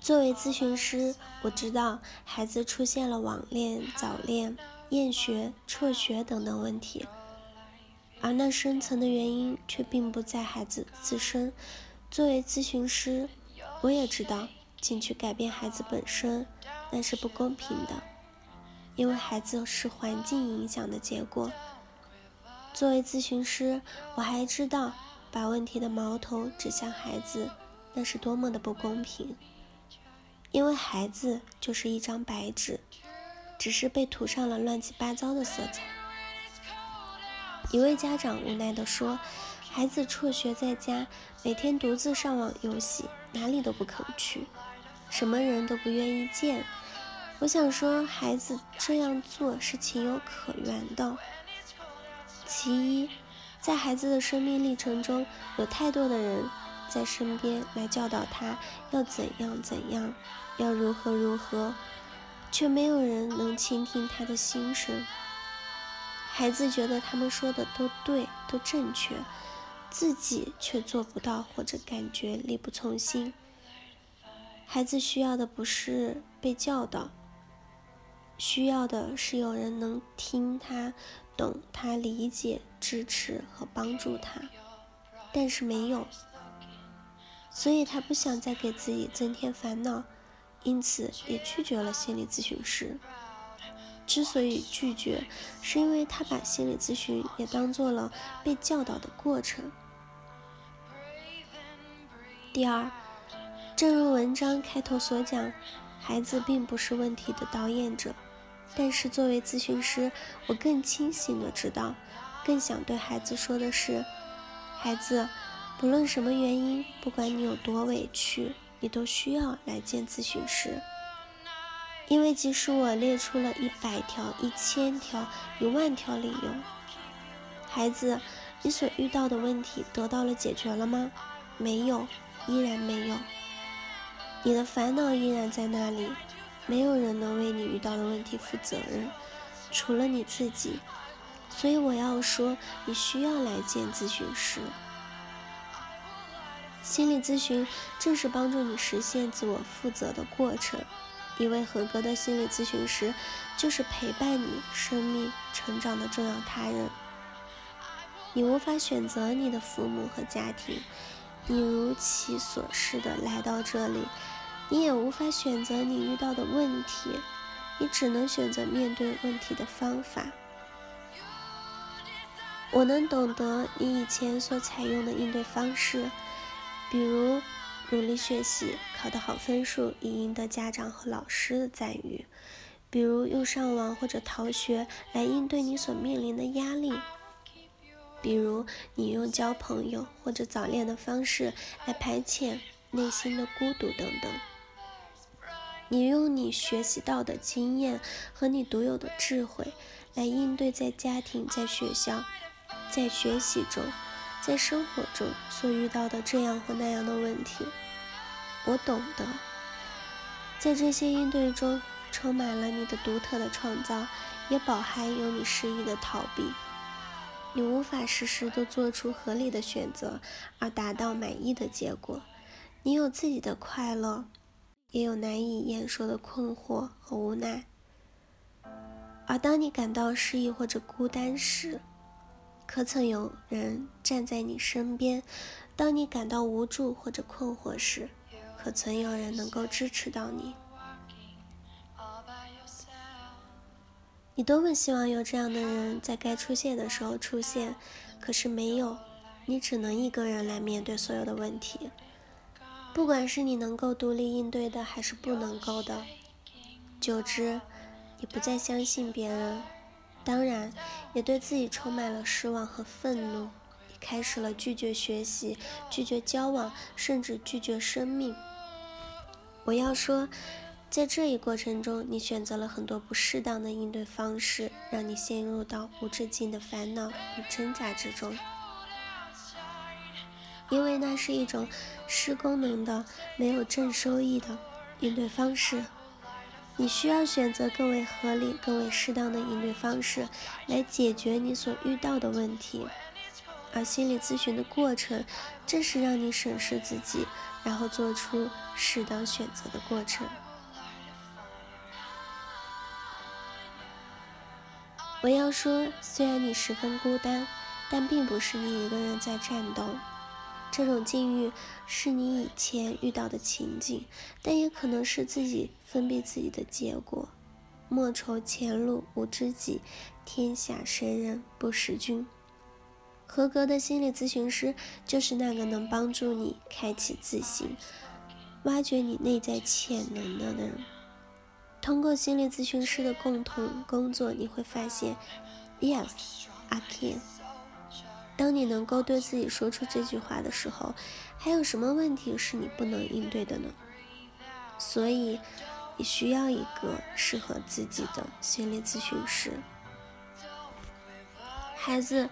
作为咨询师，我知道孩子出现了网恋、早恋、厌学、辍学等等问题，而那深层的原因却并不在孩子自身。作为咨询师，我也知道进去改变孩子本身那是不公平的，因为孩子是环境影响的结果。作为咨询师，我还知道把问题的矛头指向孩子那是多么的不公平。因为孩子就是一张白纸，只是被涂上了乱七八糟的色彩。一位家长无奈地说：“孩子辍学在家，每天独自上网游戏，哪里都不肯去，什么人都不愿意见。”我想说，孩子这样做是情有可原的。其一，在孩子的生命历程中，有太多的人。在身边来教导他要怎样怎样，要如何如何，却没有人能倾听他的心声。孩子觉得他们说的都对，都正确，自己却做不到，或者感觉力不从心。孩子需要的不是被教导，需要的是有人能听他、懂他、理解、支持和帮助他，但是没有。所以他不想再给自己增添烦恼，因此也拒绝了心理咨询师。之所以拒绝，是因为他把心理咨询也当做了被教导的过程。第二，正如文章开头所讲，孩子并不是问题的导演者，但是作为咨询师，我更清醒的知道，更想对孩子说的是，孩子。不论什么原因，不管你有多委屈，你都需要来见咨询师。因为即使我列出了一百条、一千条、一万条理由，孩子，你所遇到的问题得到了解决了吗？没有，依然没有。你的烦恼依然在那里，没有人能为你遇到的问题负责任，除了你自己。所以我要说，你需要来见咨询师。心理咨询正是帮助你实现自我负责的过程。一位合格的心理咨询师，就是陪伴你生命成长的重要他人。你无法选择你的父母和家庭，你如其所示的来到这里，你也无法选择你遇到的问题，你只能选择面对问题的方法。我能懂得你以前所采用的应对方式。比如努力学习，考得好分数，以赢得家长和老师的赞誉；比如用上网或者逃学来应对你所面临的压力；比如你用交朋友或者早恋的方式来排遣内心的孤独等等。你用你学习到的经验和你独有的智慧来应对在家庭、在学校、在学习中。在生活中所遇到的这样或那样的问题，我懂得。在这些应对中，充满了你的独特的创造，也饱含有你失意的逃避。你无法时时都做出合理的选择而达到满意的结果。你有自己的快乐，也有难以言说的困惑和无奈。而当你感到失意或者孤单时，可曾有人站在你身边？当你感到无助或者困惑时，可曾有人能够支持到你？你多么希望有这样的人在该出现的时候出现，可是没有，你只能一个人来面对所有的问题。不管是你能够独立应对的，还是不能够的，久之，你不再相信别人。当然，也对自己充满了失望和愤怒。你开始了拒绝学习、拒绝交往，甚至拒绝生命。我要说，在这一过程中，你选择了很多不适当的应对方式，让你陷入到无止境的烦恼与挣扎之中。因为那是一种失功能的、没有正收益的应对方式。你需要选择更为合理、更为适当的应对方式，来解决你所遇到的问题，而心理咨询的过程，正是让你审视自己，然后做出适当选择的过程。我要说，虽然你十分孤单，但并不是你一个人在战斗。这种境遇是你以前遇到的情景，但也可能是自己封闭自己的结果。莫愁前路无知己，天下谁人不识君。合格的心理咨询师就是那个能帮助你开启自信、挖掘你内在潜能的人。通过心理咨询师的共同工作，你会发现，Yes, I can。当你能够对自己说出这句话的时候，还有什么问题是你不能应对的呢？所以，你需要一个适合自己的心理咨询师。孩子。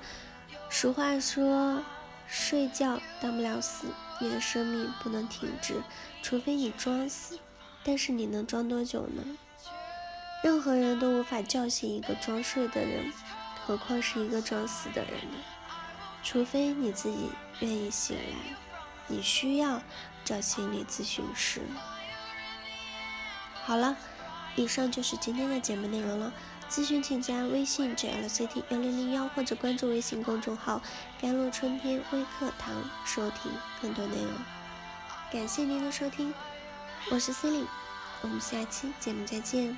俗话说，睡觉当不了死，你的生命不能停止，除非你装死。但是你能装多久呢？任何人都无法叫醒一个装睡的人，何况是一个装死的人呢？除非你自己愿意醒来，你需要找心理咨询师。好了，以上就是今天的节目内容了。咨询请加微信 jlct 幺零零幺或者关注微信公众号“甘露春天微课堂”收听更多内容。感谢您的收听，我是 c 令我们下期节目再见。